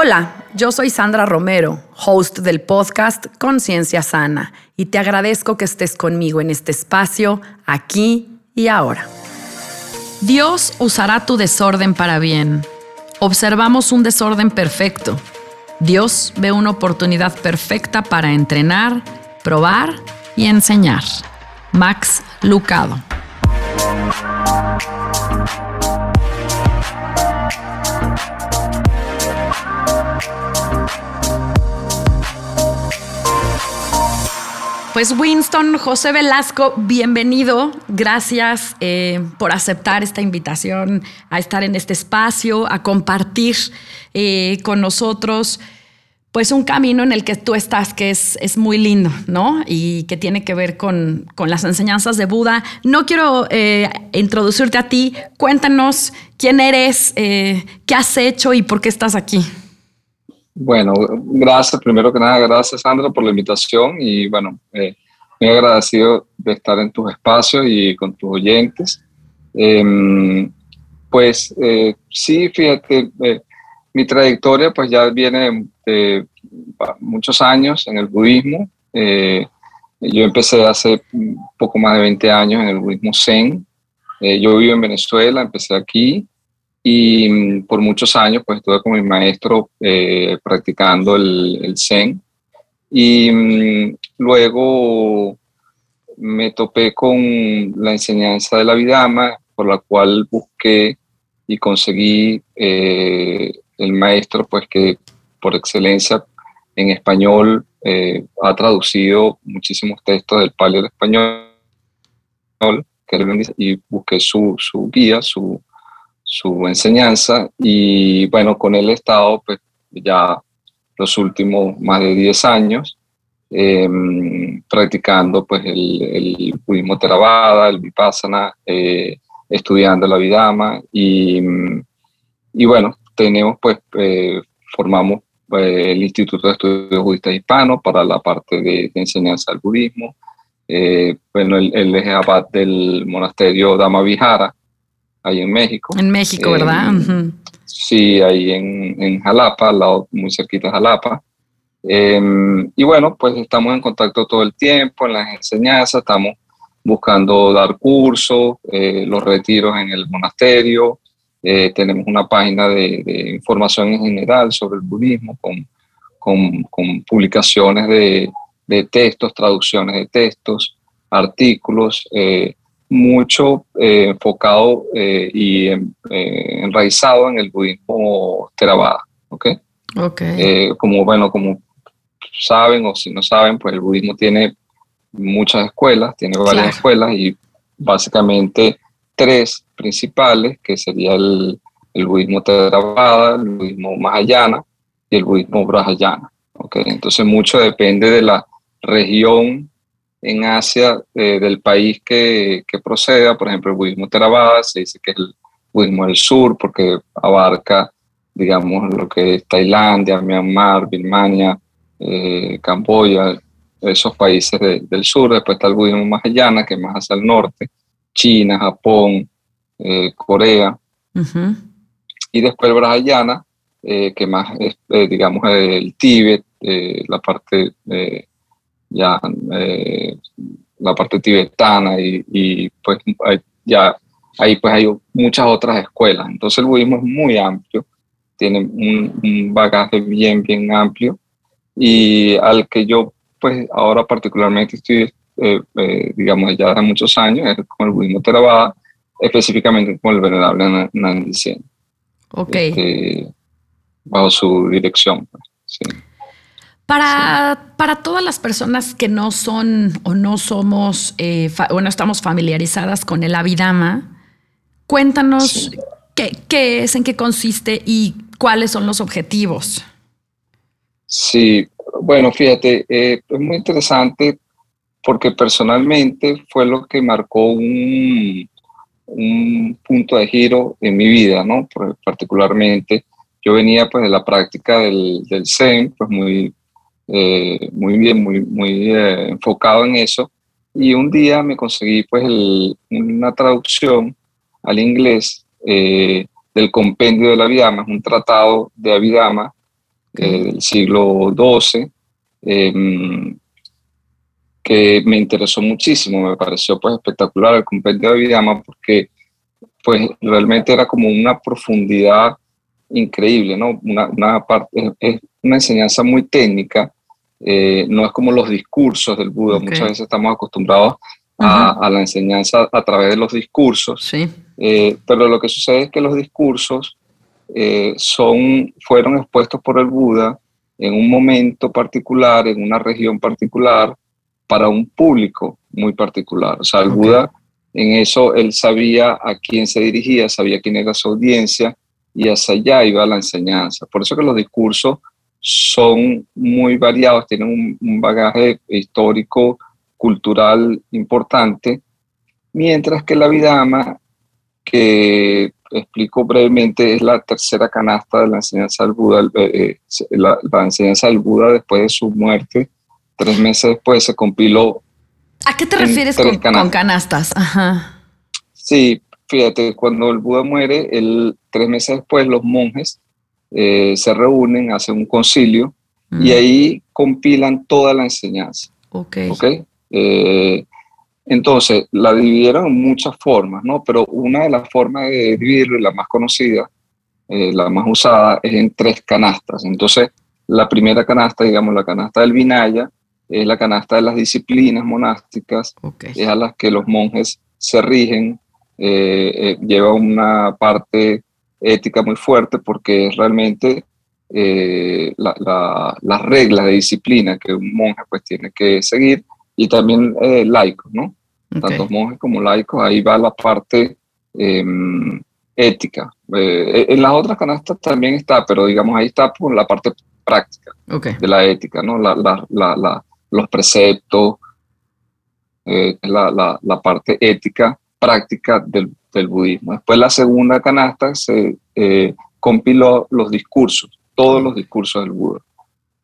Hola, yo soy Sandra Romero, host del podcast Conciencia Sana, y te agradezco que estés conmigo en este espacio, aquí y ahora. Dios usará tu desorden para bien. Observamos un desorden perfecto. Dios ve una oportunidad perfecta para entrenar, probar y enseñar. Max Lucado. Pues Winston, José Velasco, bienvenido. Gracias eh, por aceptar esta invitación a estar en este espacio, a compartir eh, con nosotros pues un camino en el que tú estás que es, es muy lindo, ¿no? Y que tiene que ver con, las enseñanzas de Buda. No quiero eh, introducirte a ti. Cuéntanos quién eres, qué has hecho y por qué estás aquí. Bueno, gracias, primero que nada, gracias Sandra por la invitación y bueno, eh, muy agradecido de estar en tus espacios y con tus oyentes. Em, pues eh, sí, fíjate, eh, mi trayectoria pues ya viene de muchos años en el budismo. yo empecé hace poco más de 20 años en el budismo zen. yo vivo en Venezuela, empecé aquí y mm, por muchos años pues estuve con mi maestro eh, practicando el, el, Zen. Y mm, luego me topé con la enseñanza de la Vidama por la cual busqué y conseguí eh, el maestro pues que por excelencia en español eh, ha traducido muchísimos textos del paleo español y busqué su, su guía, su, su enseñanza y bueno, con él he estado pues ya los últimos más de 10 años em, practicando pues el, el budismo Theravada, el Vipassana, eh, estudiando la Vidama y, y bueno, tenemos pues, eh, formamos eh, el Instituto de Estudios Budistas Hispanos para la parte de, enseñanza del budismo. bueno, él, él, es abad del monasterio Dama Vihara, ahí en México. En México, ¿verdad? Sí, ahí en, en, Jalapa, al lado, muy cerquita de Jalapa. Em, y bueno, pues estamos en contacto todo el tiempo, en las enseñanzas, estamos buscando dar cursos, eh, los retiros en el monasterio, eh, tenemos una página de, de, información en general sobre el budismo con, con, con publicaciones de, de, textos, traducciones de textos, artículos, eh, mucho eh, enfocado eh, y eh, enraizado en el budismo Theravada, ¿ok? okay. como, bueno, como saben o si no saben, pues el budismo tiene muchas escuelas, tiene varias escuelas y básicamente tres principales, que sería el, el budismo Theravada, el budismo Mahayana y el budismo Brahayana, ¿ok? Entonces mucho depende de la región en Asia eh, del país que, que, proceda, por ejemplo, el budismo Theravada, se dice que es el budismo del sur porque abarca, digamos, lo que es Tailandia, Myanmar, Birmania, eh, Camboya, esos países del sur. Después está el budismo Mahayana, que es más hacia el norte, China, Japón, eh, Corea. Y después el Brahayana, que más es, digamos, el Tíbet, la parte ya eh, la parte tibetana y, y, pues ya ahí pues hay muchas otras escuelas. Entonces el budismo es muy amplio, tiene un, bagaje bien, bien amplio y al que yo pues ahora particularmente estoy, eh, eh, digamos, ya hace muchos años, es con el budismo Theravada, específicamente con el venerable Nandi Ok. Este, bajo su dirección. Pues, sí. Para, para, todas las personas que no son o no somos eh, o no estamos familiarizadas con el Abhidhamma, cuéntanos qué, es, en qué consiste y cuáles son los objetivos. Sí, Bueno, fíjate, es muy interesante porque personalmente fue lo que marcó un, un punto de giro en mi vida, ¿no? particularmente, yo venía pues de la práctica del, del Zen, pues muy, eh, muy bien, muy, muy eh, enfocado en eso, y un día me conseguí pues una traducción al inglés eh, del compendio de la Abhidhamma, un tratado de Abhidhamma del siglo XII, em, que me interesó muchísimo, me pareció pues espectacular el compendio de Vidama porque pues realmente era como una profundidad increíble, ¿no? Una, una parte, es una enseñanza muy técnica, eh, no es como los discursos del Buda, muchas veces estamos acostumbrados a, a, la enseñanza a través de los discursos, sí. Eh, pero lo que sucede es que los discursos eh, son, fueron expuestos por el Buda en un momento particular, en una región particular, para un público muy particular. O sea, el Buda en eso, él sabía a quién se dirigía, sabía quién era su audiencia y hacia allá iba la enseñanza. Por eso que los discursos son muy variados, tienen un, bagaje histórico, cultural importante, mientras que la Vidama, que explico brevemente, es la tercera canasta de la enseñanza del Buda, eh, la, la enseñanza del Buda después de su muerte, tres meses después se compiló. ¿A qué te refieres con canastas? Ajá. Sí, fíjate, cuando el Buda muere, el, tres meses después los monjes eh, se reúnen, hacen un concilio y mm. ahí compilan toda la enseñanza. Ok. okay? Eh, entonces, la dividieron en muchas formas, ¿no? Pero una de las formas de dividirlo, la más conocida, eh, la más usada, es en tres canastas. Entonces, la primera canasta, digamos, la canasta del Vinaya, es la canasta de las disciplinas monásticas, es a las que los monjes se rigen, eh, eh, lleva una parte ética muy fuerte porque realmente eh, las reglas de disciplina que un monje pues tiene que seguir y también laicos, ¿no? Tanto monjes como laicos, ahí va la parte em, ética. en las otras canastas también está, pero digamos ahí está por la parte práctica de la ética, ¿no? La, la, los preceptos, eh, la, la, parte ética, práctica del, del, budismo. Después la segunda canasta se eh, compiló los discursos, todos los discursos del Buda.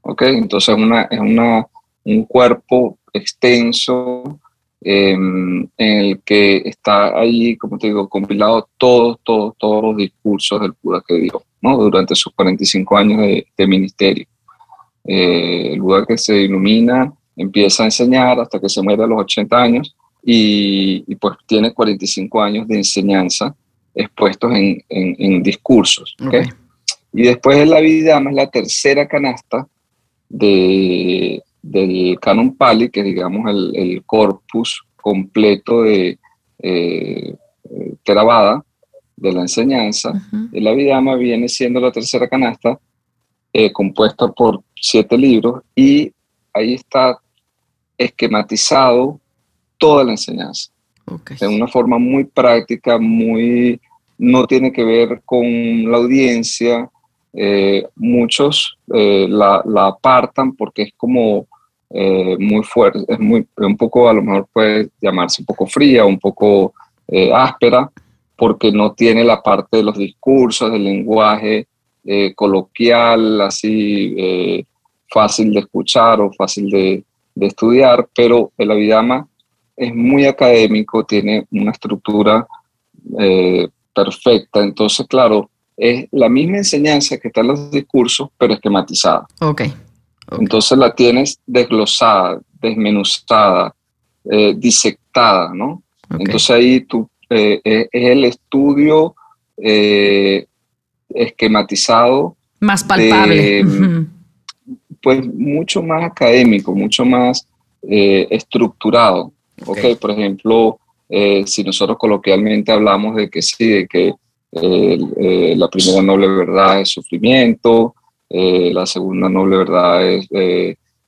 ¿Ok? Entonces una, es una, un cuerpo extenso em, en el que está ahí, como te digo, compilado todos, todos, todos los discursos del Buda que dio, ¿no? Durante sus 45 años de, de ministerio. Eh, el Buda que se ilumina empieza a enseñar hasta que se muere a los 80 años y, pues tiene 45 años de enseñanza expuestos en, en, discursos. Y después de la vida es la tercera canasta de, del Canon Pali, que es digamos el, corpus completo de eh, Theravada, de la enseñanza. La Vidama viene siendo la tercera canasta eh, compuesta por siete libros y ahí está esquematizado toda la enseñanza. De una forma muy práctica, muy no tiene que ver con la audiencia. Eh, muchos eh, la, apartan porque es como muy fuerte, es muy, un poco, a lo mejor puede llamarse un poco fría, un poco áspera, porque no tiene la parte de los discursos, del lenguaje eh, coloquial, así eh, fácil de escuchar o fácil de, estudiar, pero el Abhidhamma es muy académico, tiene una estructura eh, perfecta, entonces claro, es la misma enseñanza que está en los discursos, pero esquematizada. Okay. Entonces la tienes desglosada, desmenuzada, disectada, ¿no? Entonces ahí tú, es el estudio esquematizado. Más palpable. pues mucho más académico, mucho más eh, estructurado. Okay. Por ejemplo, eh, si nosotros coloquialmente hablamos de que sí, de que eh, la primera noble verdad es sufrimiento, la segunda noble verdad es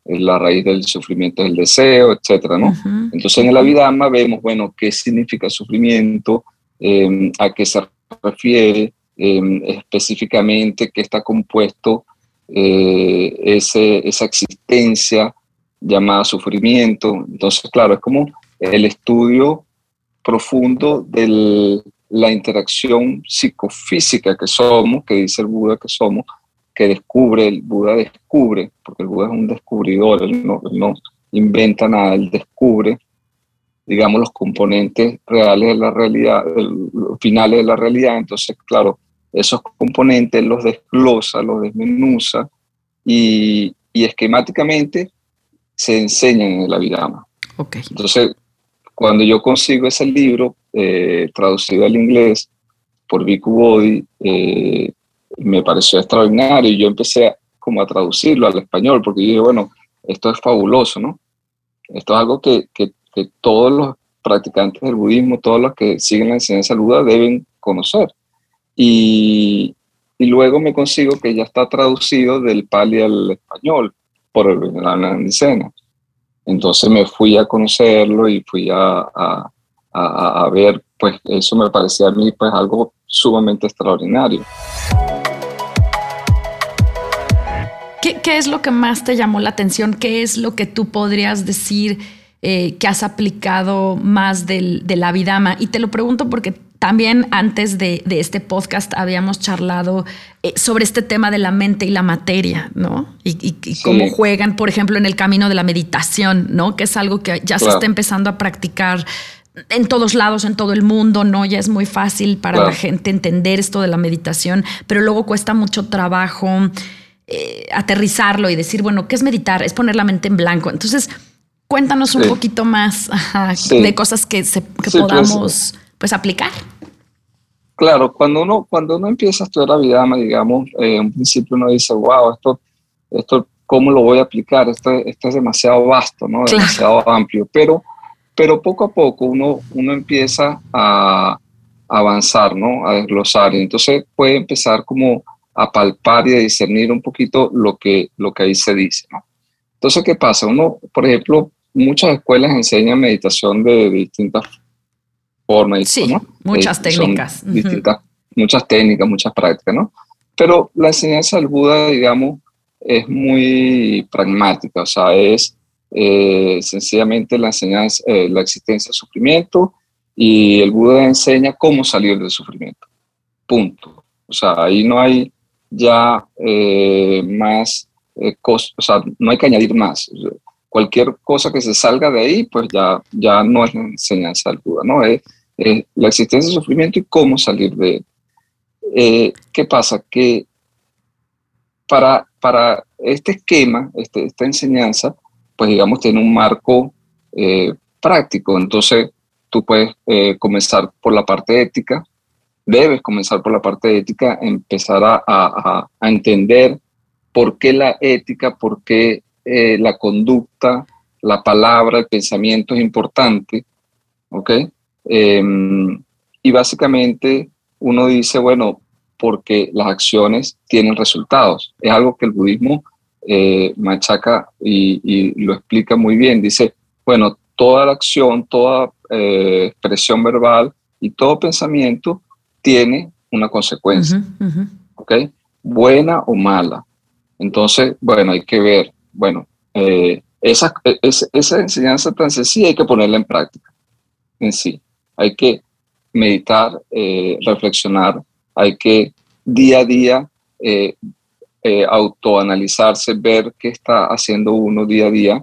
la raíz del sufrimiento es el deseo, etcétera, ¿no? Entonces en el Abhidhamma vemos, bueno, qué significa sufrimiento, a qué se refiere, Em, específicamente que está compuesto eh, ese, esa existencia llamada sufrimiento. Entonces, claro, es como el estudio profundo de la interacción psicofísica que somos, que dice el Buda que somos, que descubre, el Buda descubre, porque el Buda es un descubridor, él no, no inventa nada, él descubre, digamos, los componentes reales de la realidad, los finales de la realidad. Entonces, claro, esos componentes los desglosa, los desmenuza y, y esquemáticamente se enseñan en el Abhidhamma. Okay. Entonces, cuando yo consigo ese libro eh, traducido al inglés por Viku Bodhi, eh, me pareció extraordinario y yo empecé a, como a traducirlo al español porque dije, bueno, esto es fabuloso, ¿no? Esto es algo que, que, que todos los practicantes del budismo, todos los que siguen la enseñanza del Buda deben conocer. Y, y, luego me consigo que ya está traducido del pali al español por el Nandicena. Entonces me fui a conocerlo y fui a, a, a, a, ver, pues eso me parecía a mí pues algo sumamente extraordinario. ¿Qué, ¿Qué, es lo que más te llamó la atención? ¿Qué es lo que tú podrías decir eh, que has aplicado más del, de la Vidama? Y te lo pregunto porque también antes de, de este podcast habíamos charlado eh, sobre este tema de la mente y la materia, ¿no? Y, y, y sí. cómo juegan, por ejemplo, en el camino de la meditación, ¿no? Que es algo que ya claro. se está empezando a practicar en todos lados, en todo el mundo, ¿no? Ya es muy fácil para claro. la gente entender esto de la meditación, pero luego cuesta mucho trabajo eh, aterrizarlo y decir, bueno, ¿qué es meditar? Es poner la mente en blanco. Entonces, cuéntanos un sí. poquito más ajá, sí. de cosas que, se, que pues, podamos... Pues, pues aplicar. Claro, cuando uno, cuando uno empieza a estudiar la Vidama, digamos, eh, en principio uno dice, wow, esto, esto, ¿cómo lo voy a aplicar? Esto, esto es demasiado vasto, ¿no? Claro. Demasiado amplio, pero, pero poco a poco uno, uno empieza a, avanzar, ¿no? A desglosar, y entonces puede empezar como a palpar y a discernir un poquito lo que, lo que ahí se dice, ¿no? Entonces, ¿qué pasa? Uno, por ejemplo, muchas escuelas enseñan meditación de, de distintas forma. Sí, ¿no? muchas eh, técnicas. Uh -huh. distintas, muchas técnicas, muchas prácticas, ¿no? Pero la enseñanza del Buda, digamos, es muy pragmática, o sea, es eh, sencillamente la enseñanza, eh, la existencia del sufrimiento y el Buda enseña cómo salir del sufrimiento. Punto. O sea, ahí no hay ya eh, más cosas, o sea, no hay que añadir más cualquier cosa que se salga de ahí, pues ya, ya no es la enseñanza del Buda, ¿no? Es, es la existencia del sufrimiento y cómo salir de él. Eh, ¿Qué pasa? Que para, para este esquema, este, esta enseñanza, pues digamos, tiene un marco eh, práctico. Entonces, tú puedes eh, comenzar por la parte ética, debes comenzar por la parte ética, empezar a, a, a entender por qué la ética, por qué eh, la conducta, la palabra, el pensamiento es importante, ¿ok? Eh, y básicamente uno dice, bueno, porque las acciones tienen resultados. Es algo que el budismo eh, machaca y, y, lo explica muy bien. Dice, bueno, toda la acción, toda eh, expresión verbal y todo pensamiento tiene una consecuencia, uh -huh, uh -huh. ¿ok? Buena o mala. Entonces, bueno, hay que ver bueno, eh, esa, esa, esa, enseñanza tan sencilla hay que ponerla en práctica en sí. Hay que meditar, eh, reflexionar, hay que día a día eh, eh, autoanalizarse, ver qué está haciendo uno día a día.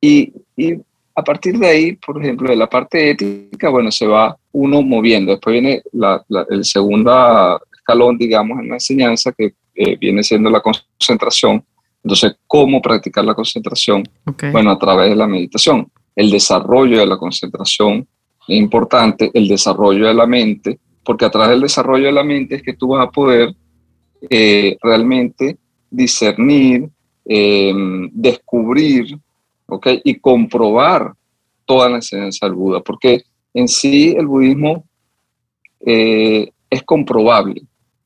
Y, y, a partir de ahí, por ejemplo, de la parte ética, bueno, se va uno moviendo. Después viene la, la, el segundo escalón, digamos, en la enseñanza, que viene siendo la concentración entonces, ¿cómo practicar la concentración? Okay. Bueno, a través de la meditación. El desarrollo de la concentración importante, el desarrollo de la mente, porque a través del desarrollo de la mente es que tú vas a poder eh, realmente discernir, eh, descubrir ¿okay? y comprobar toda la enseñanza del Buda, porque en sí el budismo eh, es comprobable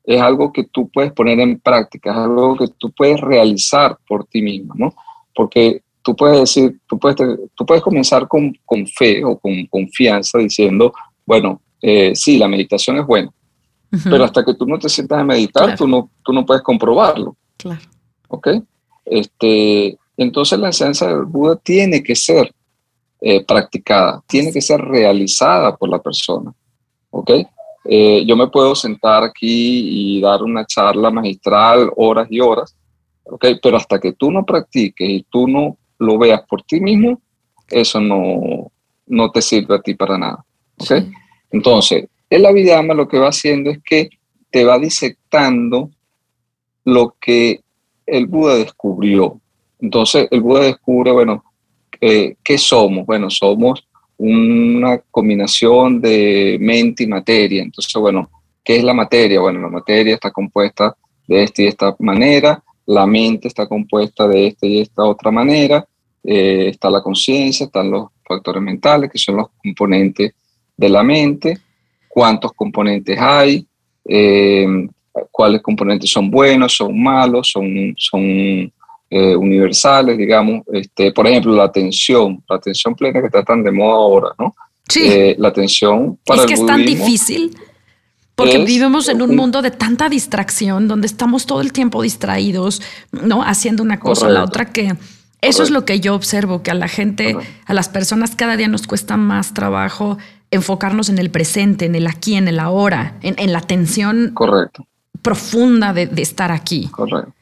es algo que tú puedes poner en práctica, es algo que tú puedes realizar por ti mismo, ¿no? Porque tú puedes decir, tú puedes, tú puedes comenzar con, con fe o con confianza diciendo, bueno, eh, sí, la meditación es buena, uh -huh. pero hasta que tú no te sientas a meditar, claro. tú, no, tú no puedes comprobarlo. Claro. ¿Ok? Este, entonces la enseñanza del Buda tiene que ser eh, practicada, tiene que ser realizada por la persona. ¿Ok? Eh, yo me puedo sentar aquí y dar una charla magistral horas y horas, ¿ok? Pero hasta que tú no practiques y tú no lo veas por ti mismo, eso no, no te sirve a ti para nada, ¿ok? Entonces, el Abhidhamma lo que va haciendo es que te va disectando lo que el Buda descubrió. Entonces, el Buda descubre, bueno, eh, ¿qué somos? Bueno, somos una combinación de mente y materia. Entonces, bueno, ¿qué es la materia? Bueno, la materia está compuesta de esta y esta manera, la mente está compuesta de esta y esta otra manera, eh, está la conciencia, están los factores mentales, que son los componentes de la mente, cuántos componentes hay, eh, cuáles componentes son buenos, son malos, son, son eh, universales, digamos, este, por ejemplo, la atención, la atención plena que está tan de moda ahora, ¿no? Sí. Eh, la atención para es que es tan difícil. Porque vivimos en un mundo de tanta distracción, donde estamos todo el tiempo distraídos, ¿no? Haciendo una cosa o la otra, que eso es lo que yo observo, que a la gente, a las personas cada día nos cuesta más trabajo enfocarnos en el presente, en el aquí, en el ahora, en, la atención Correcto. profunda de, de estar aquí. Correcto.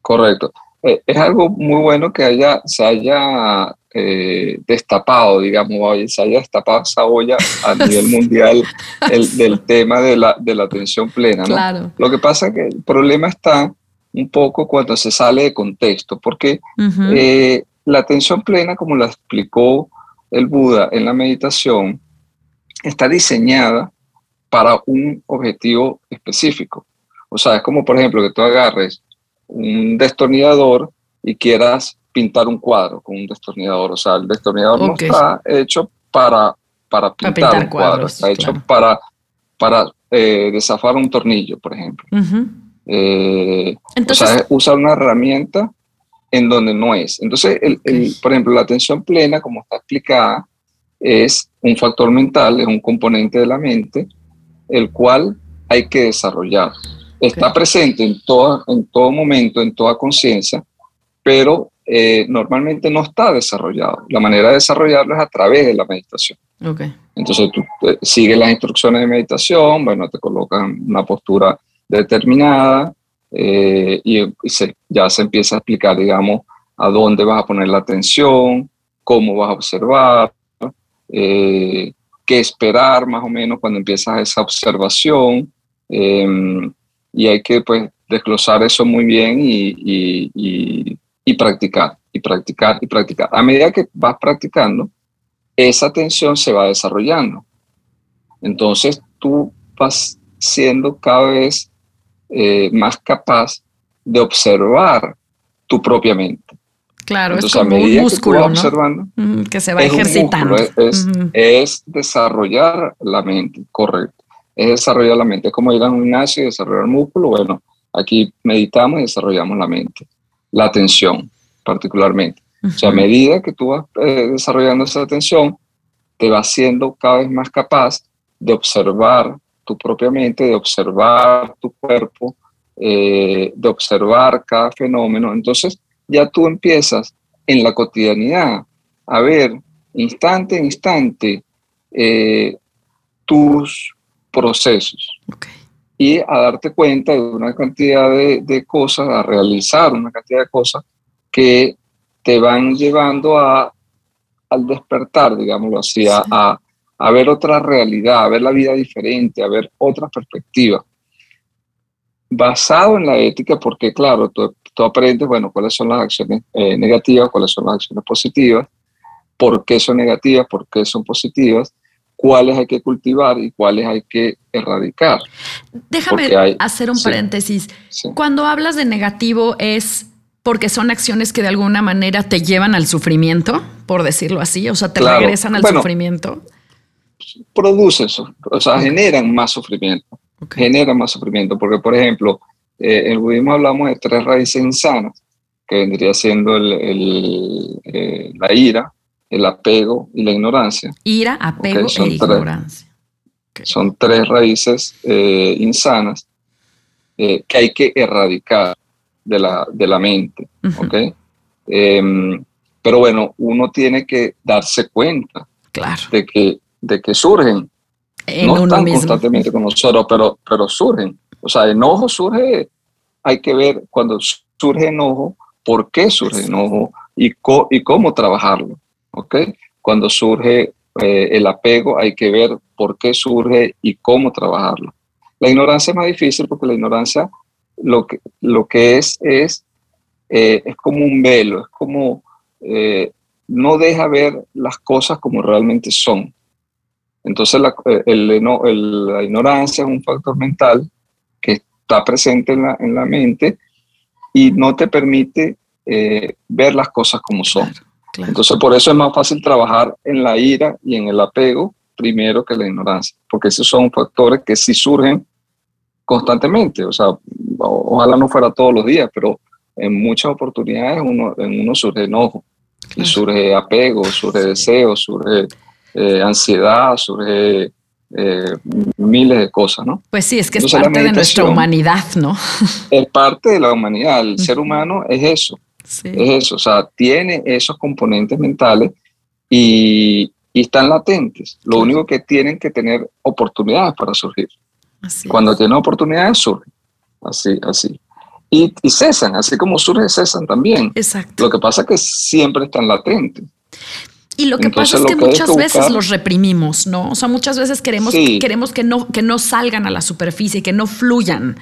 Correcto. Eh, es algo muy bueno que haya, se haya eh, destapado, digamos, se haya destapado esa olla a nivel mundial el, del tema de la, de la atención plena. ¿no? Lo que pasa es que el problema está un poco cuando se sale de contexto, porque eh, la atención plena, como la explicó el Buda en la meditación, está diseñada para un objetivo específico. O sea, es como, por ejemplo, que tú agarres un destornillador y quieras pintar un cuadro con un destornillador. O sea, el destornillador no está hecho para, para pintar, un cuadro, está hecho para, para eh, desafar un tornillo, por ejemplo. Eh, Entonces, o sea, usa una herramienta en donde no es. Entonces, el, por ejemplo, la atención plena, como está explicada, es un factor mental, es un componente de la mente, el cual hay que desarrollar está presente en, todo en todo momento, en toda conciencia, pero eh, normalmente no está desarrollado. La manera de desarrollarlo es a través de la meditación. Okay. Entonces tú eh, sigues las instrucciones de meditación, bueno, te colocan una postura determinada eh, y, ya se empieza a explicar, digamos, a dónde vas a poner la atención, cómo vas a observar, qué esperar más o menos cuando empiezas esa observación. Em, y hay que pues desglosar eso muy bien y, y, practicar, y practicar, y practicar. A medida que vas practicando, esa atención se va desarrollando. Entonces tú vas siendo cada vez eh, más capaz de observar tu propia mente. Claro, es como un músculo, que, observando, que se va ejercitando. es, desarrollar la mente, correcto es desarrollar la mente. Es como ir a un gimnasio y desarrollar el músculo. Bueno, aquí meditamos y desarrollamos la mente, la atención particularmente. O sea, a medida que tú vas eh, desarrollando esa atención, te vas siendo cada vez más capaz de observar tu propia mente, de observar tu cuerpo, eh, de observar cada fenómeno. Entonces, ya tú empiezas en la cotidianidad a ver instante en instante eh, tus procesos. Y a darte cuenta de una cantidad de, cosas, a realizar una cantidad de cosas que te van llevando a, al despertar, digámoslo así, a, a, ver otra realidad, a ver la vida diferente, a ver otra perspectiva. Basado en la ética, porque claro, tú, tú aprendes, bueno, cuáles son las acciones eh, negativas, cuáles son las acciones positivas, por qué son negativas, por qué son positivas, cuáles hay que cultivar y cuáles hay que erradicar. Déjame hacer un paréntesis. Cuando hablas de negativo es porque son acciones que de alguna manera te llevan al sufrimiento, por decirlo así, o sea, te regresan al sufrimiento. Produce eso, o sea, generan más sufrimiento, generan más sufrimiento, porque por ejemplo, eh, en el budismo hablamos de tres raíces insanas, que vendría siendo el, eh, la ira, el apego y la ignorancia. Ira, apego e ignorancia. Son tres raíces eh, insanas eh, que hay que erradicar. de la, de la mente. Em, pero bueno, uno tiene que darse cuenta de, que, de que surgen. no están constantemente con nosotros, pero, pero surgen. O sea, enojo surge, hay que ver cuando surge enojo, por qué surge enojo y, y cómo trabajarlo. ¿Okay? Cuando surge eh, el apego, hay que ver por qué surge y cómo trabajarlo. La ignorancia es más difícil porque la ignorancia lo que, lo que es es, eh, es como un velo, es como eh, no deja ver las cosas como realmente son. Entonces la, la ignorancia es un factor mental que está presente en la, en la mente y no te permite ver las cosas como son. Entonces, por eso es más fácil trabajar en la ira y en el apego primero que la ignorancia, porque esos son factores que sí surgen constantemente. O sea, ojalá no fuera todos los días, pero en muchas oportunidades uno, en uno surge enojo, y surge apego, surge deseo, surge eh, ansiedad, surge eh, miles de cosas, ¿no? Pues sí, es que es parte de nuestra humanidad, ¿no? Es parte de la humanidad. El ser humano es eso. Es eso, o sea, tiene esos componentes mentales y, están latentes. Lo único que tienen que tener oportunidades para surgir. Cuando tienen oportunidades, surgen. Así, así. Y, cesan, así como surge, cesan también. Exacto. Lo que pasa es que siempre están latentes. Y lo que pasa es que, muchas veces los reprimimos, ¿no? O sea, muchas veces queremos, queremos que, no, que no salgan a la superficie, que no fluyan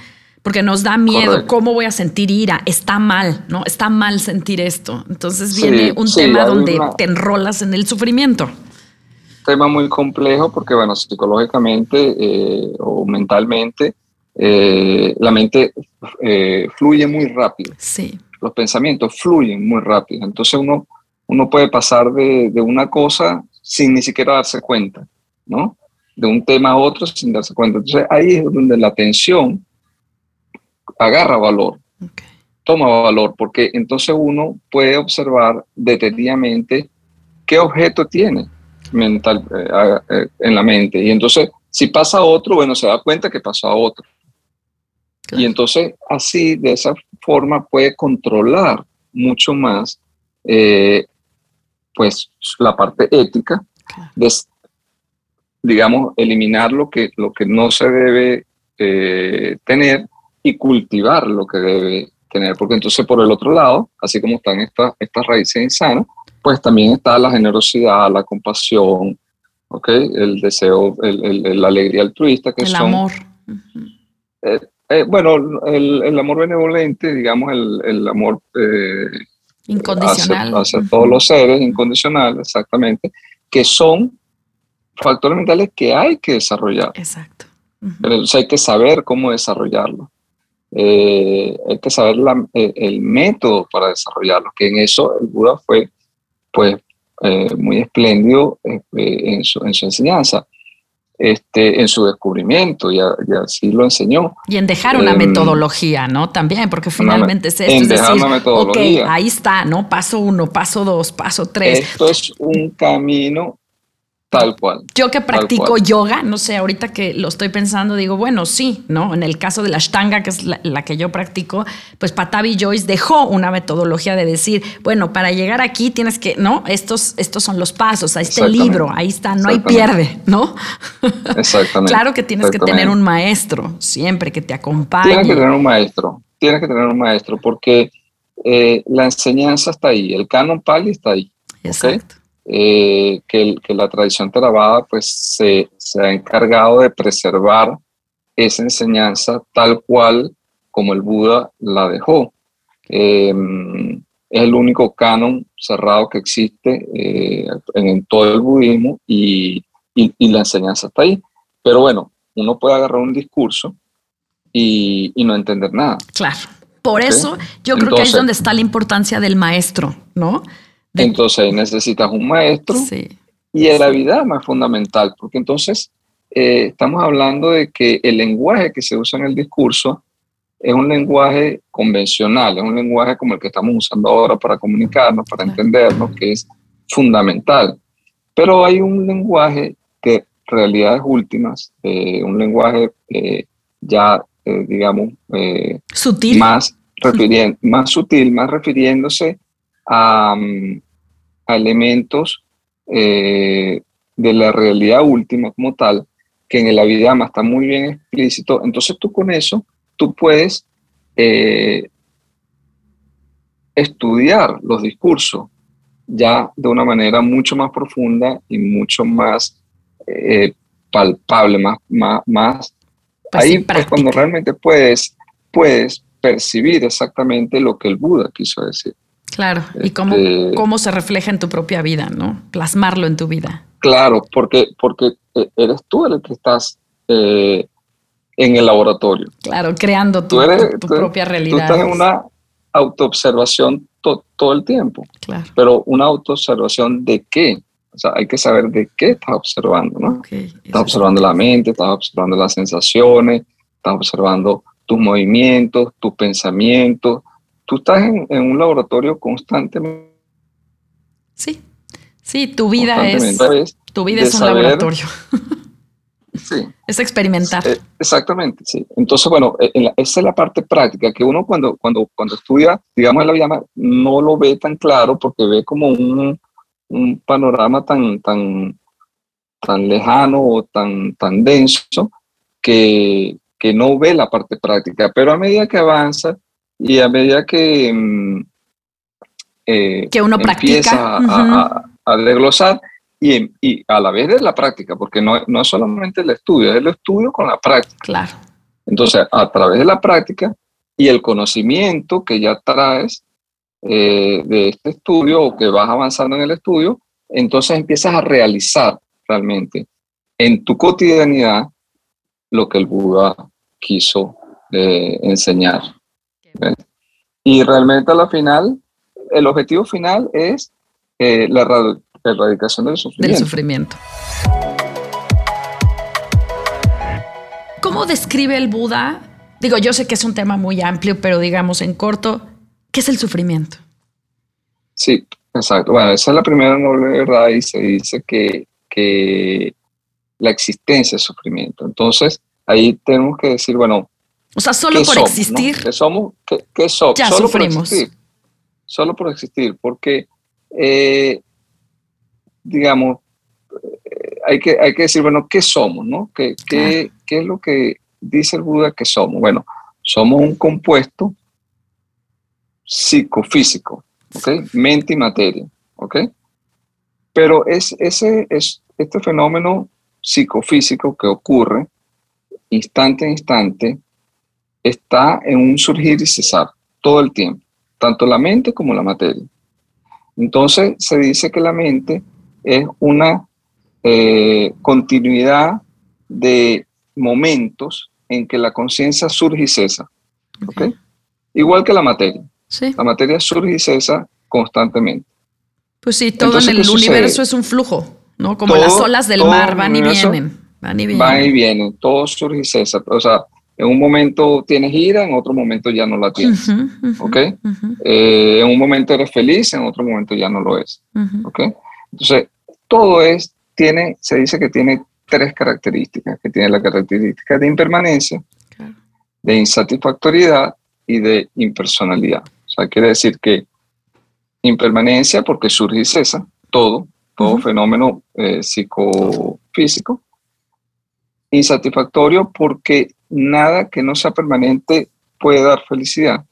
porque nos da miedo. ¿Cómo voy a sentir ira? Está mal, ¿no? Está mal sentir esto. Entonces viene un tema donde te enrolas en el sufrimiento. Tema muy complejo porque, bueno, psicológicamente eh, o mentalmente, eh, la mente eh, fluye muy rápido. Sí. Los pensamientos fluyen muy rápido. Entonces uno, uno puede pasar de, de una cosa sin ni siquiera darse cuenta, ¿no? De un tema a otro sin darse cuenta. Entonces ahí es donde la tensión agarra valor, toma valor, porque entonces uno puede observar detenidamente qué objeto tiene mental eh, eh, en la mente. Y entonces, si pasa a otro, bueno, se da cuenta que pasó a otro. Y entonces, así, de esa forma, puede controlar mucho más, eh, pues, la parte ética, de, digamos, eliminar lo que, lo que no se debe tener y cultivar lo que debe tener, porque entonces por el otro lado, así como están estas, estas raíces insanas, pues también está la generosidad, la compasión, ¿okay? el deseo, el, la alegría altruista, que el amor. Eh, eh, bueno, el, el, amor benevolente, digamos, el, el amor eh, incondicional hacia, todos los seres, incondicional, exactamente, que son factores mentales que hay que desarrollar. Exacto. hay que saber cómo desarrollarlo. Eh, hay que saber eh, el método para desarrollarlo, que en eso el Buda fue pues eh, muy espléndido en su, en, su, enseñanza, este, en su descubrimiento, y, así lo enseñó. Y en dejar una em, metodología, ¿no? También, porque finalmente es. En dejar una metodología. ahí está, ¿no? Paso uno, paso dos, paso tres. Esto es un camino Tal cual. Yo que practico yoga, no sé, ahorita que lo estoy pensando, digo, bueno, sí, ¿no? En el caso de la Ashtanga, que es la, que yo practico, pues Patavi Joyce dejó una metodología de decir, bueno, para llegar aquí tienes que, ¿no? Estos, estos son los pasos, ahí está el libro, ahí está, no hay pierde, ¿no? Exactamente. claro que tienes que tener un maestro, siempre que te acompañe. Tienes que tener un maestro, tienes que tener un maestro, porque eh, la enseñanza está ahí, el canon pali está ahí. Exacto. Eh, que, la tradición Theravada pues se, ha encargado de preservar esa enseñanza tal cual como el Buda la dejó. Em, es el único canon cerrado que existe eh, en, todo el budismo y, la enseñanza está ahí. Pero bueno, uno puede agarrar un discurso y, no entender nada. Claro. Por eso yo creo que ahí es donde está la importancia del maestro, ¿no? Entonces ahí necesitas un maestro y en la vida más fundamental, porque entonces eh, estamos hablando de que el lenguaje que se usa en el discurso es un lenguaje convencional, es un lenguaje como el que estamos usando ahora para comunicarnos, para entendernos, que es fundamental. Pero hay un lenguaje de realidades últimas, eh, un lenguaje eh, ya, digamos, sutil. Más, más sutil, más refiriéndose a, elementos eh, de la realidad última como tal, que en el Abhidhamma está muy bien explícito. Entonces tú con eso, tú puedes eh, estudiar los discursos ya de una manera mucho más profunda y mucho más eh, palpable, más, más, más pues ahí pues cuando realmente puedes, puedes percibir exactamente lo que el Buda quiso decir. Claro, y cómo, este cómo se refleja en tu propia vida, ¿no? Plasmarlo en tu vida. Claro, porque, porque eh, eres tú el que estás eh, en el laboratorio. Claro, creando tu, tu, propia realidad. Tú estás en una autoobservación todo el tiempo. Claro. Pero una autoobservación de qué? O sea, hay que saber de qué estás observando, ¿no? estás observando la mente, estás observando las sensaciones, estás observando tus movimientos, tus pensamientos. Tú estás en, un laboratorio constantemente. Sí, sí, tu vida es, tu vida es un laboratorio. Sí. Es experimentar. Eh, exactamente, sí. Entonces, bueno, eh, esa es la parte práctica, que uno cuando, cuando, cuando estudia, digamos, la vida no lo ve tan claro porque ve como un, un panorama tan, tan, tan lejano o tan, tan denso que, que no ve la parte práctica. Pero a medida que avanza y a medida que, mm, eh, que uno empieza a, a, desglosar, y, y, a la vez de la práctica, porque no, no es solamente el estudio, es el estudio con la práctica. Claro. Entonces, a través de la práctica y el conocimiento que ya traes, eh, de este estudio o que vas avanzando en el estudio, entonces empiezas a realizar realmente en tu cotidianidad lo que el Buda quiso eh, enseñar. Y realmente a la final, el objetivo final es eh, la erradicación del sufrimiento. Del sufrimiento. ¿Cómo describe el Buda? Digo, yo sé que es un tema muy amplio, pero digamos en corto, ¿Qué es el sufrimiento? Sí, exacto. Bueno, esa es la primera noble verdad y se dice que, que la existencia es sufrimiento. Entonces, ahí tenemos que decir, bueno, o sea, solo por existir. ¿Qué somos? ¿Qué, somos? Ya solo sufrimos. Por existir. Solo por existir, porque, eh, digamos, eh, hay que, hay que decir, bueno, ¿qué somos? No? ¿Qué, qué, ¿Qué es lo que dice el Buda que somos? Bueno, somos un compuesto psicofísico, ¿ok? Mente y materia, ¿ok? Pero es, ese, es este fenómeno psicofísico que ocurre instante a instante, está en un surgir y cesar todo el tiempo, tanto la mente como la materia. Entonces se dice que la mente es una eh, continuidad de momentos en que la conciencia surge y cesa. ¿okay? Igual que la materia. La materia surge y cesa constantemente. Pues sí, todo en el universo es un flujo, ¿no? Como las olas del mar van y vienen. Van y vienen. Van y vienen, todo surge y cesa. O sea, en un momento tienes ira, en otro momento ya no la tienes. ¿Ok? Eh, en un momento eres feliz, en otro momento ya no lo es. ¿Ok? Entonces, todo es, tiene, se dice que tiene tres características, que tiene la característica de impermanencia, de insatisfactoriedad y de impersonalidad sea, quiere decir que impermanencia porque surge y cesa, todo, todo fenómeno eh, psicofísico. Insatisfactorio porque nada que no sea permanente puede dar felicidad.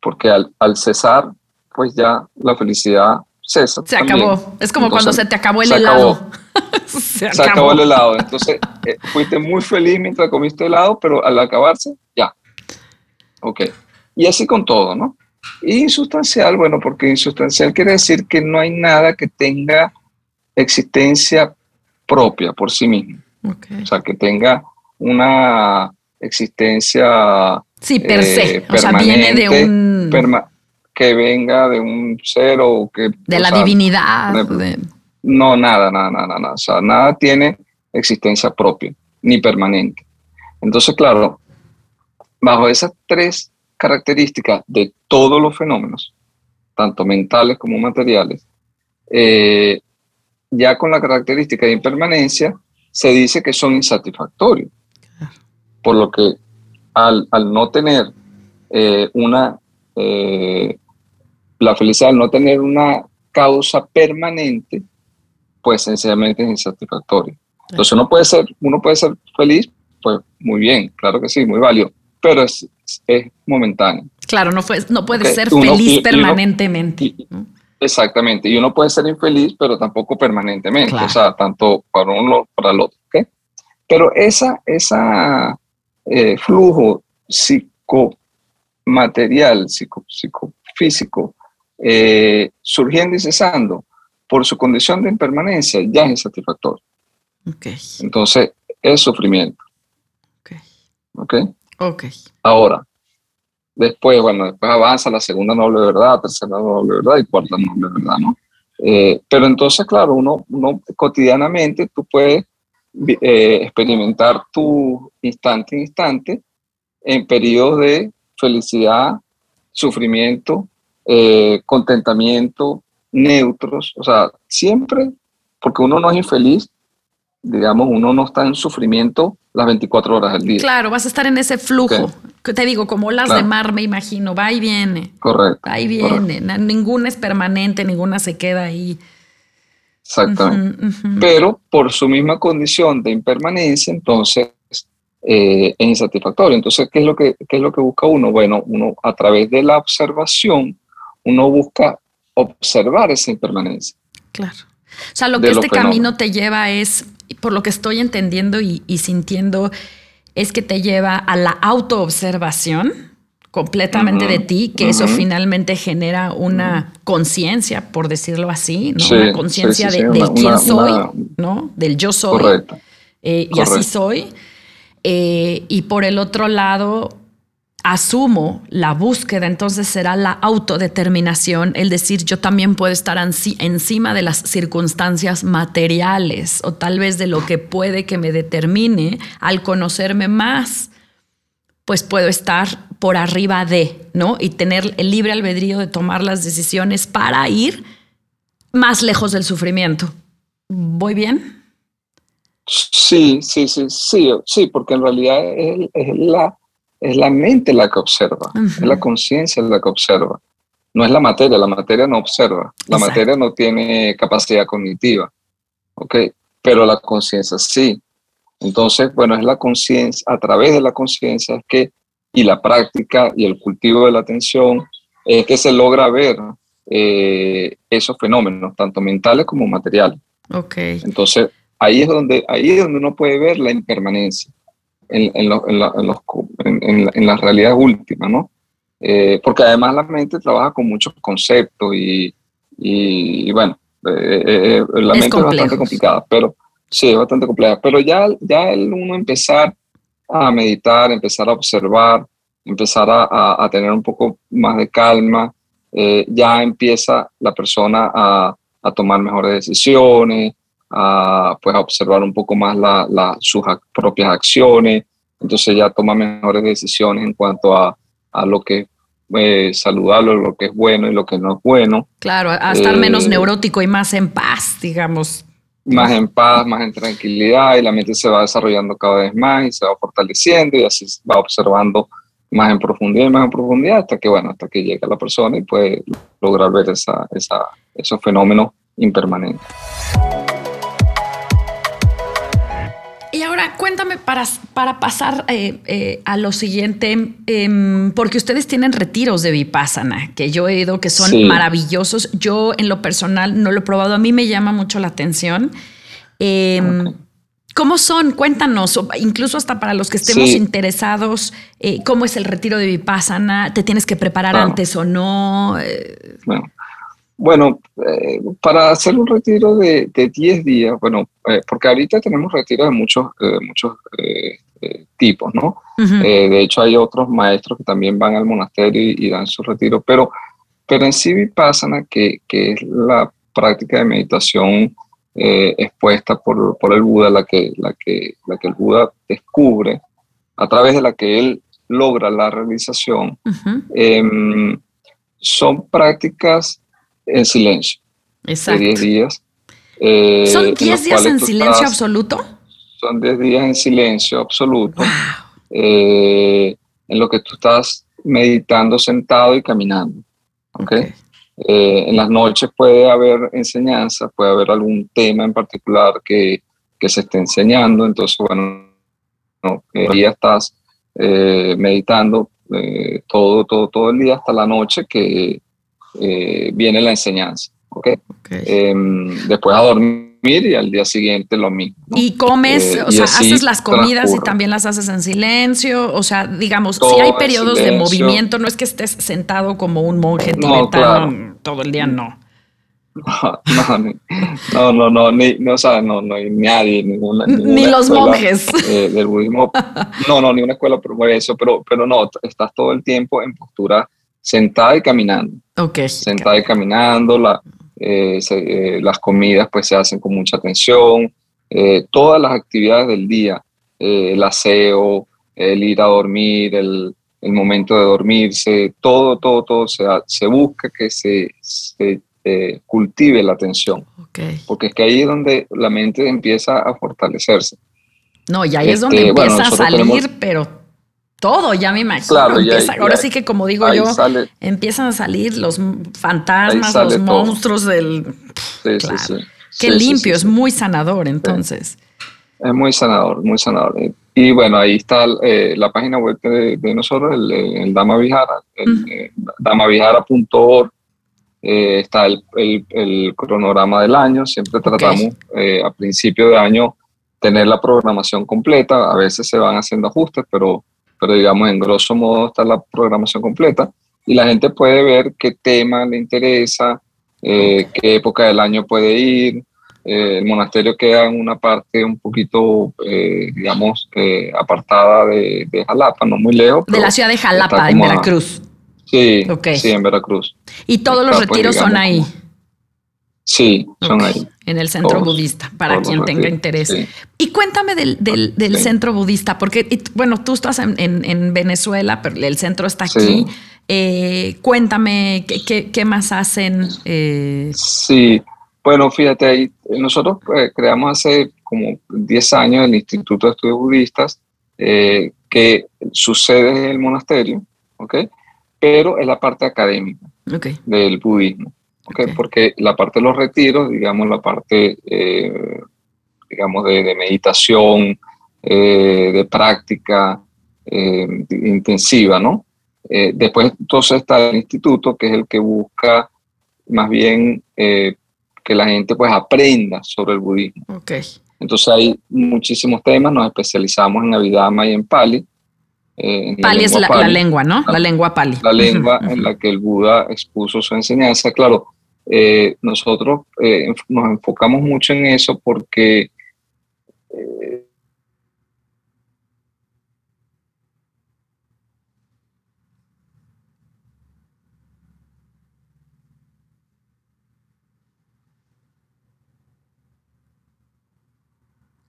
Porque al, cesar, pues ya la felicidad cesa. Se acabó. Es como cuando se te acabó el helado. se, acabó. el helado. Entonces, eh, fuiste muy feliz mientras comiste helado, pero al acabarse, ya. Ok. Y así con todo, ¿no? Insustancial, bueno, porque insustancial quiere decir que no hay nada que tenga existencia propia por sí mismo. O sea, que tenga una existencia. Sí, per se. o sea, viene de un. que venga de un ser o que. De la divinidad. no, nada, nada, nada, nada. O sea, nada tiene existencia propia, ni permanente. Entonces, claro, bajo esas tres características de todos los fenómenos, tanto mentales como materiales, eh, ya con la característica de impermanencia, se dice que son insatisfactorios. Por lo que al, no tener eh, una, la felicidad, al no tener una causa permanente, pues sencillamente es insatisfactorio. Entonces uno puede ser, uno puede ser feliz, pues muy bien, claro que sí, muy válido, pero es, es momentáneo. Claro, no, fue, no puede ser feliz permanentemente. exactamente, y uno puede ser infeliz, pero tampoco permanentemente, o sea, tanto para uno para el otro. ¿okay? Pero esa, esa eh, flujo psicomaterial, psico, psicofísico, eh, surgiendo y cesando por su condición de impermanencia, ya es insatisfactorio. Okay. Entonces, es sufrimiento. ¿Ok? Ok. Ahora, después, bueno, después avanza la segunda noble verdad, tercera noble verdad y cuarta noble verdad, ¿no? Eh, pero entonces, claro, uno, uno cotidianamente tú puedes eh, experimentar tu instante a instante en periodos de felicidad, sufrimiento, eh, contentamiento, neutros, o sea, siempre, porque uno no es infeliz, digamos, uno no está en sufrimiento las 24 horas del día. Claro, vas a estar en ese flujo. Que te digo, como las de mar, me imagino, va y viene. Correcto. Va y viene. Ninguna es permanente, ninguna se queda ahí. Exactamente. Pero por su misma condición de impermanencia, entonces eh, es insatisfactorio. Entonces, ¿qué es, lo que, ¿qué es lo que busca uno? Bueno, uno a través de la observación, uno busca observar esa impermanencia. Claro. O sea, lo que este camino te lleva es, por lo que estoy entendiendo y, sintiendo, es que te lleva a la autoobservación completamente de ti, que eso finalmente genera una conciencia, por decirlo así, ¿no? una conciencia de, del quién soy, ¿no? Del yo soy. Correcto. Eh, y así soy. Eh, y por el otro lado, asumo la búsqueda, entonces será la autodeterminación, el decir yo también puedo estar encima de las circunstancias materiales o tal vez de lo que puede que me determine al conocerme más, pues puedo estar por arriba de, ¿no? Y tener el libre albedrío de tomar las decisiones para ir más lejos del sufrimiento. ¿Voy bien? Sí, sí, sí, sí, sí, porque en realidad es la es la mente la que observa, es la conciencia la que observa. No es la materia, la materia no observa, la materia no tiene capacidad cognitiva, ¿ok? Pero la conciencia sí. Entonces, bueno, es la conciencia, a través de la conciencia que, y la práctica y el cultivo de la atención, es que se logra ver eh, esos fenómenos, tanto mentales como materiales. Ok. Entonces, ahí es, donde, ahí es donde uno puede ver la impermanencia en, en, los, en, la realidad última, ¿no? Eh, porque además la mente trabaja con muchos conceptos y, y, bueno, eh, eh, la mente es bastante complicada, pero sí, es bastante compleja. Pero ya, ya el uno empezar a meditar, empezar a observar, empezar a, a, tener un poco más de calma, ya empieza la persona a, a tomar mejores decisiones, a, pues, a observar un poco más la, sus propias acciones, entonces ya toma mejores decisiones en cuanto a, a lo que es eh, saludable, lo que es bueno y lo que no es bueno. Claro, a estar menos eh, neurótico y más en paz, digamos. Más en paz, más en tranquilidad y la mente se va desarrollando cada vez más y se va fortaleciendo y así va observando más en profundidad y más en profundidad hasta que, bueno, hasta que llega la persona y puede lograr ver esa, esa, esos fenómenos impermanentes. Y ahora cuéntame para, para pasar eh, eh, a lo siguiente, em, porque ustedes tienen retiros de Vipassana, que yo he ido, que son maravillosos. Yo en lo personal no lo he probado, a mí me llama mucho la atención. Em, ¿Cómo son? Cuéntanos, incluso hasta para los que estemos interesados, eh, ¿cómo es el retiro de Vipassana? ¿Te tienes que preparar antes o no? Bueno, bueno, eh, para hacer un retiro de, 10 días, bueno, eh, porque ahorita tenemos retiros de muchos, eh, muchos tipos, ¿no? de hecho, hay otros maestros que también van al monasterio y, dan su retiro, pero, pero en sí Vipassana, que, que es la práctica de meditación expuesta por, por, el Buda, la que, la, que, la que el Buda descubre, a través de la que él logra la realización, em, son prácticas en silencio. Exacto. De 10 días. Eh, ¿Son 10 días en silencio absoluto? Son 10 días en silencio absoluto. Eh, en lo que tú estás meditando sentado y caminando. ¿okay? Eh, en las noches puede haber enseñanza, puede haber algún tema en particular que, que se esté enseñando, entonces, bueno, no, día estás eh, meditando eh, todo, todo, todo el día hasta la noche que viene la enseñanza. ¿okay? Em, después a dormir y al día siguiente lo mismo. Y comes, o sea, haces las comidas y también las haces en silencio, o sea, digamos, si hay periodos de movimiento, no es que estés sentado como un monje tibetano todo el día, no. No, no, no, ni, no, o sea, no, no hay nadie, ninguna, ni los monjes eh, del budismo. No, no, ni una escuela por eso, pero, pero no, estás todo el tiempo en postura sentada y caminando. Ok. Sentada y caminando, la, eh, eh, las comidas pues se hacen con mucha atención, eh, todas las actividades del día, el aseo, el ir a dormir, el, el, momento de dormirse, todo, todo, todo se, se busca que se, se cultive la atención. Porque es que ahí es donde la mente empieza a fortalecerse. No, y ahí es donde este, empieza a salir, pero todo, ya me imagino. ahora sí que como digo yo, empiezan a salir los fantasmas, los monstruos del... Sí, sí, sí. Qué limpio, es muy sanador entonces. Es muy sanador, muy sanador. Y bueno, ahí está eh, la página web de, nosotros, el, el, Dama Vijara, el, eh, damavijara.org. Eh, está el, el, cronograma del año. Siempre tratamos a principio de año tener la programación completa. A veces se van haciendo ajustes, pero pero digamos en grosso modo está la programación completa y la gente puede ver qué tema le interesa, eh, qué época del año puede ir. Eh, el monasterio queda en una parte un poquito, eh, digamos, apartada de, de, Jalapa, no muy lejos. De la ciudad de Jalapa, en Veracruz. sí, sí, en Veracruz. ¿Y todos los pues, retiros son ahí? Sí, son ahí. En el centro budista, para quien tenga interés. Y cuéntame del, del, centro budista, porque, bueno, tú estás en, en, Venezuela, pero el centro está aquí. Eh, cuéntame ¿qué, qué, más hacen. Eh? Sí, bueno, fíjate, ahí nosotros eh, creamos hace como 10 años el Instituto de Estudios Budistas, que sucede en el monasterio, ¿ok? Pero es la parte académica del budismo. Porque la parte de los retiros, digamos, la parte, eh, digamos, de, meditación, eh, de práctica eh, intensiva, ¿no? después, entonces está el instituto, que es el que busca más bien que la gente pues aprenda sobre el budismo. Okay. Entonces hay muchísimos temas, nos especializamos en Avidama y en Pali. Pali es la, la, lengua, ¿no? La, lengua Pali. La lengua en la que el Buda expuso su enseñanza. Claro, eh, nosotros eh, nos enfocamos mucho en eso porque eh,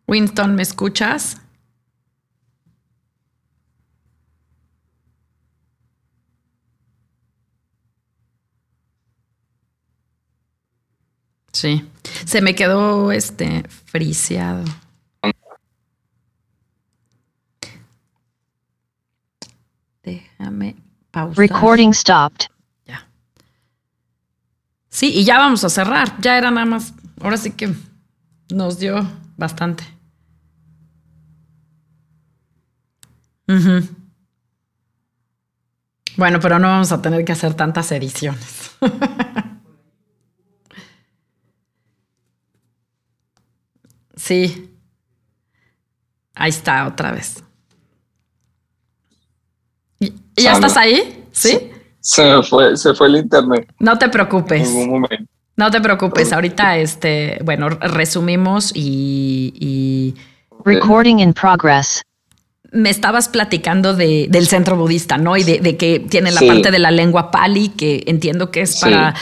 Winston, ¿me escuchas? Sí, se me quedó este friseado. Déjame pausar. Recording stopped. Ya. Sí, y ya vamos a cerrar. Ya era nada más. Ahora sí que nos dio bastante. Bueno, pero no vamos a tener que hacer tantas ediciones. Sí. Ahí está otra vez. ¿Ya estás ahí? ¿Sí? Se me fue, se fue el internet. No te preocupes. No te preocupes. Ahorita, este, bueno, resumimos y. Recording in progress. Me estabas platicando de, del centro budista, ¿no? Y de, que tiene la parte de la lengua pali, que entiendo que es para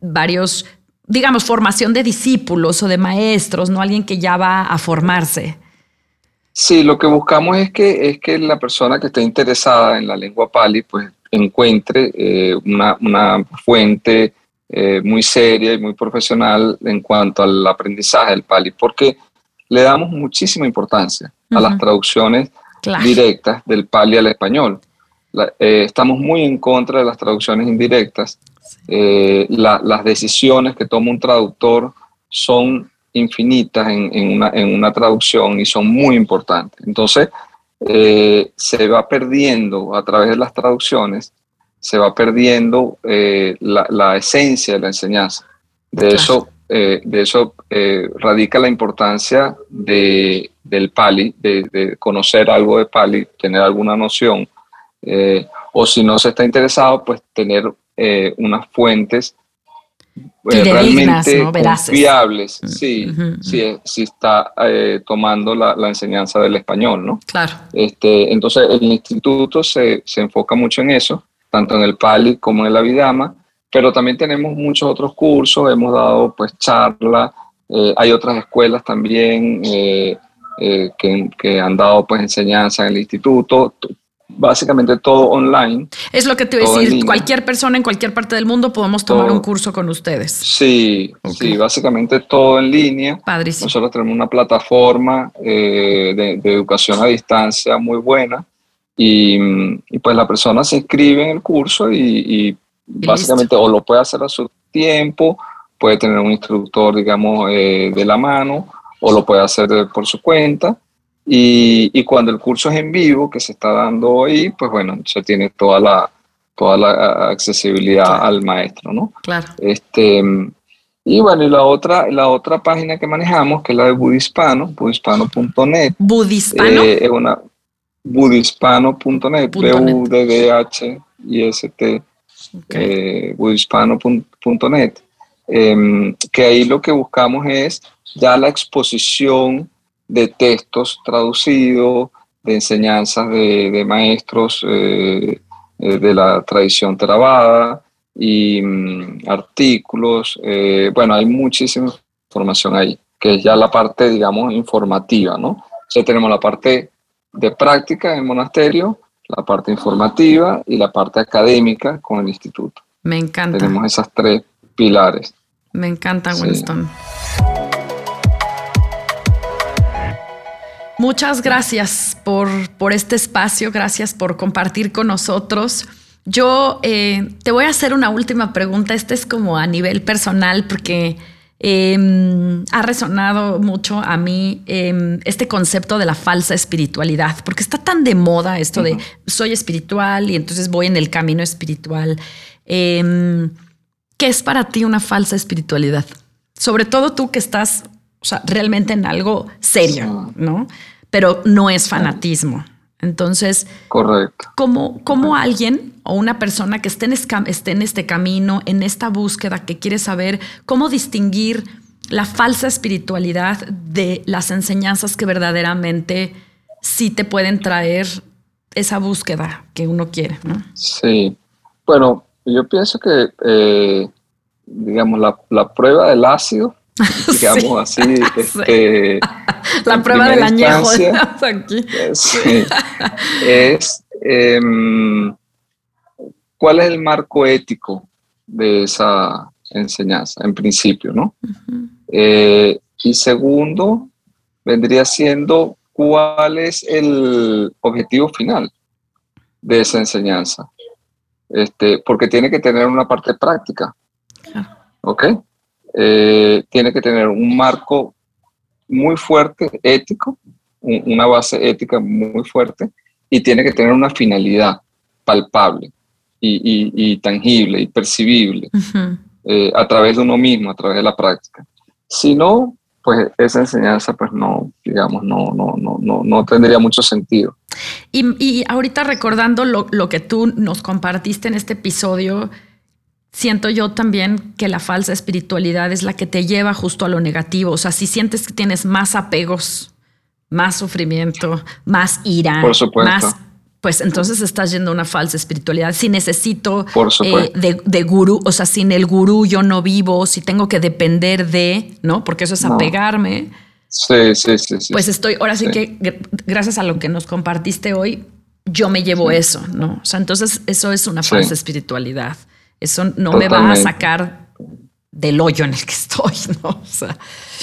varios digamos, formación de discípulos o de maestros, no alguien que ya va a formarse. Sí, lo que buscamos es que, es que la persona que esté interesada en la lengua pali, pues encuentre eh, una, una, fuente eh, muy seria y muy profesional en cuanto al aprendizaje del pali, porque le damos muchísima importancia a las traducciones directas del pali al español. eh, estamos muy en contra de las traducciones indirectas. Eh, las decisiones que toma un traductor son infinitas en, una, en, una, traducción y son muy importantes. Entonces, eh, se va perdiendo a través de las traducciones, se va perdiendo la, la, esencia de la enseñanza. De eso, de eso radica la importancia de, del Pali, de, de, conocer algo de Pali, tener alguna noción eh, o si no se está interesado, pues tener eh, unas fuentes eh, realmente confiables, sí, sí, está tomando la, enseñanza del español, ¿no? Claro. Este, entonces, el instituto se, se, enfoca mucho en eso, tanto en el PALI como en el Avidama, pero también tenemos muchos otros cursos, hemos dado pues charlas, hay otras escuelas también que, que, han dado pues enseñanza en el instituto, básicamente todo online. Es lo que te voy a decir, cualquier persona en cualquier parte del mundo podemos tomar un curso con ustedes. Sí, sí, básicamente todo en línea. Padrísimo. Nosotros tenemos una plataforma eh, de, educación a distancia muy buena y, pues la persona se inscribe en el curso y, básicamente o lo puede hacer a su tiempo, puede tener un instructor, digamos, eh, de la mano o lo puede hacer por su cuenta y, cuando el curso es en vivo, que se está dando ahí, pues bueno, se tiene toda la, toda la accesibilidad al maestro, ¿no? Claro. Este, y bueno, y la otra, la otra página que manejamos, que es la de Budispano, budispano.net. ¿Budispano? Eh, es una budispano.net, B-U-D-D-H-I-S-T, eh, budispano.net, em, que ahí lo que buscamos es ya la exposición de textos traducidos, de enseñanzas de, maestros eh, eh, de la tradición trabada y mm, artículos. Eh, bueno, hay muchísima información ahí, que es ya la parte, digamos, informativa, ¿no? O tenemos la parte de práctica en el monasterio, la parte informativa y la parte académica con el instituto. Me encanta. Tenemos esas tres pilares. Me encanta, Winston. Muchas gracias por, por, este espacio, gracias por compartir con nosotros. Yo eh, te voy a hacer una última pregunta, este es como a nivel personal porque em, ha resonado mucho a mí em, este concepto de la falsa espiritualidad, porque está tan de moda esto de soy espiritual y entonces voy en el camino espiritual. Em, ¿Qué es para ti una falsa espiritualidad? Sobre todo tú que estás o sea, realmente en algo serio, ¿no? Pero no es fanatismo. Entonces, correcto. ¿cómo, cómo alguien o una persona que esté en, esté en este camino, en esta búsqueda, que quiere saber cómo distinguir la falsa espiritualidad de las enseñanzas que verdaderamente sí te pueden traer esa búsqueda que uno quiere, ¿no? Sí. Bueno, yo pienso que, eh, digamos, la, la, prueba del ácido digamos así. Este, la prueba del añejo. Aquí. es em, cuál es el marco ético de esa enseñanza, en principio, ¿no? Eh, y segundo, vendría siendo cuál es el objetivo final de esa enseñanza. Este, porque tiene que tener una parte práctica. ¿Ok? Eh, tiene que tener un marco muy fuerte, ético, una base ética muy fuerte, y tiene que tener una finalidad palpable y, tangible y percibible eh, a través de uno mismo, a través de la práctica. Si no, pues esa enseñanza, pues no, digamos, no, no, no, no, no tendría mucho sentido. Y, ahorita recordando lo, lo, que tú nos compartiste en este episodio, siento yo también que la falsa espiritualidad es la que te lleva justo a lo negativo. O sea, si sientes que tienes más apegos, más sufrimiento, más ira, más pues entonces estás yendo a una falsa espiritualidad. Si necesito eh, de, de, gurú, o sea, sin el gurú yo no vivo, si tengo que depender de, ¿no? Porque eso es apegarme. Sí, sí, sí, sí. Pues estoy, ahora sí, que gracias a lo que nos compartiste hoy, yo me llevo eso, ¿no? O sea, entonces eso es una falsa espiritualidad. Eso no me va a sacar del hoyo en el que estoy, ¿no?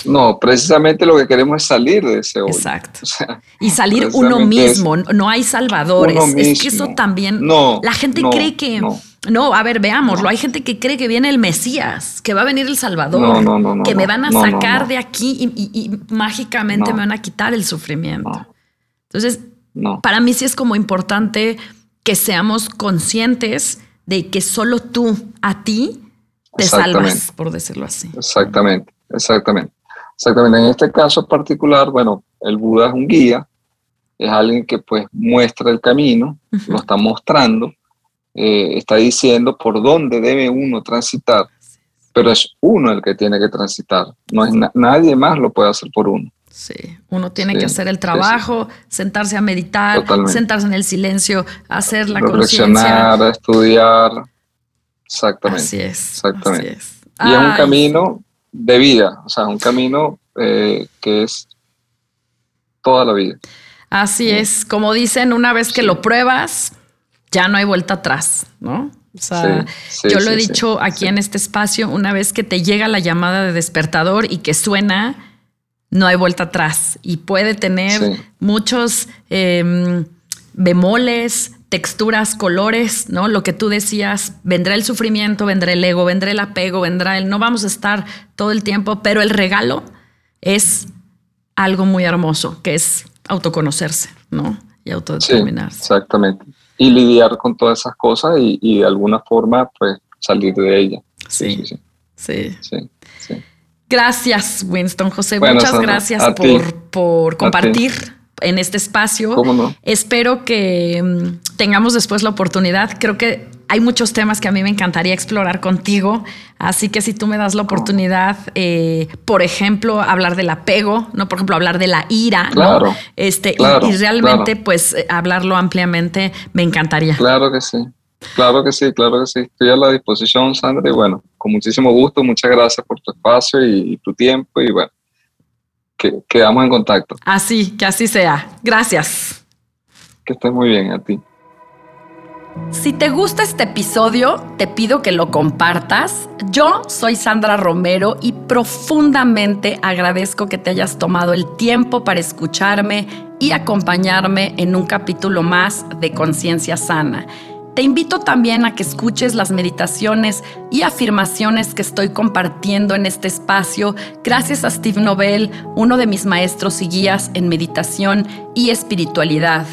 no, precisamente lo que queremos es salir de ese hoyo. Exacto. y salir uno mismo, no hay salvadores. Es que eso también, no, la gente cree que... No. a ver, veámoslo. Hay gente que cree que viene el Mesías, que va a venir el Salvador, que me van a sacar de aquí y, mágicamente me van a quitar el sufrimiento. Entonces, para mí sí es como importante que seamos conscientes de que solo tú, a ti, te salvas, por decirlo así. Exactamente, exactamente. Exactamente. En este caso particular, bueno, el Buda es un guía, es alguien que pues muestra el camino, lo está mostrando, eh, está diciendo por dónde debe uno transitar, pero es uno el que tiene que transitar, no es nadie más lo puede hacer por uno. Sí, uno tiene que hacer el trabajo, sentarse a meditar, sentarse en el silencio, hacer la conciencia. Reflexionar, estudiar. Exactamente. Así es. Exactamente. Y es un camino de vida, o sea, un camino eh, que es toda la vida. Así es, como dicen, una vez que lo pruebas, ya no hay vuelta atrás, ¿no? O sea, yo lo he dicho aquí en este espacio, una vez que te llega la llamada de despertador y que suena, no hay vuelta atrás y puede tener muchos em, bemoles, texturas, colores, ¿no? Lo que tú decías, vendrá el sufrimiento, vendrá el ego, vendrá el apego, vendrá el no vamos a estar todo el tiempo, pero el regalo es algo muy hermoso, que es autoconocerse, ¿no? Y autodeterminarse. exactamente. Y lidiar con todas esas cosas y, de alguna forma, pues, salir de ella. sí. sí. sí. Gracias, Winston José. Muchas gracias por, por, compartir en este espacio. Espero que mm, tengamos después la oportunidad. Creo que hay muchos temas que a mí me encantaría explorar contigo. Así que si tú me das la oportunidad, eh, por ejemplo, hablar del apego, ¿no? Por ejemplo, hablar de la ira, claro, Este, y, realmente, pues, eh, hablarlo ampliamente, me encantaría. Claro que sí. Claro que sí, claro que sí. Estoy a la disposición, Sandra, y bueno, con muchísimo gusto. Muchas gracias por tu espacio y, tu tiempo y bueno, que, quedamos en contacto. Así, que así sea. Gracias. Que estés muy bien a ti. Si te gusta este episodio, te pido que lo compartas. Yo soy Sandra Romero y profundamente agradezco que te hayas tomado el tiempo para escucharme y acompañarme en un capítulo más de Conciencia Sana. Te invito también a que escuches las meditaciones y afirmaciones que estoy compartiendo en este espacio gracias a Steve Nobel, uno de mis maestros y guías en meditación y espiritualidad.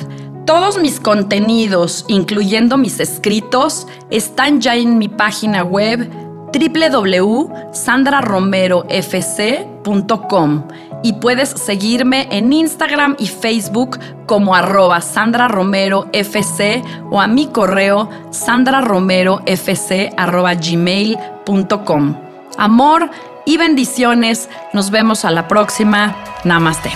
Todos mis contenidos, incluyendo mis escritos, están ya en mi página web www.sandraromerofc.com y puedes seguirme en Instagram y Facebook como arroba Sandra Romero FC o a mi correo sandraromerofc arroba gmail.com. Amor y bendiciones. Nos vemos a la próxima. Namaste.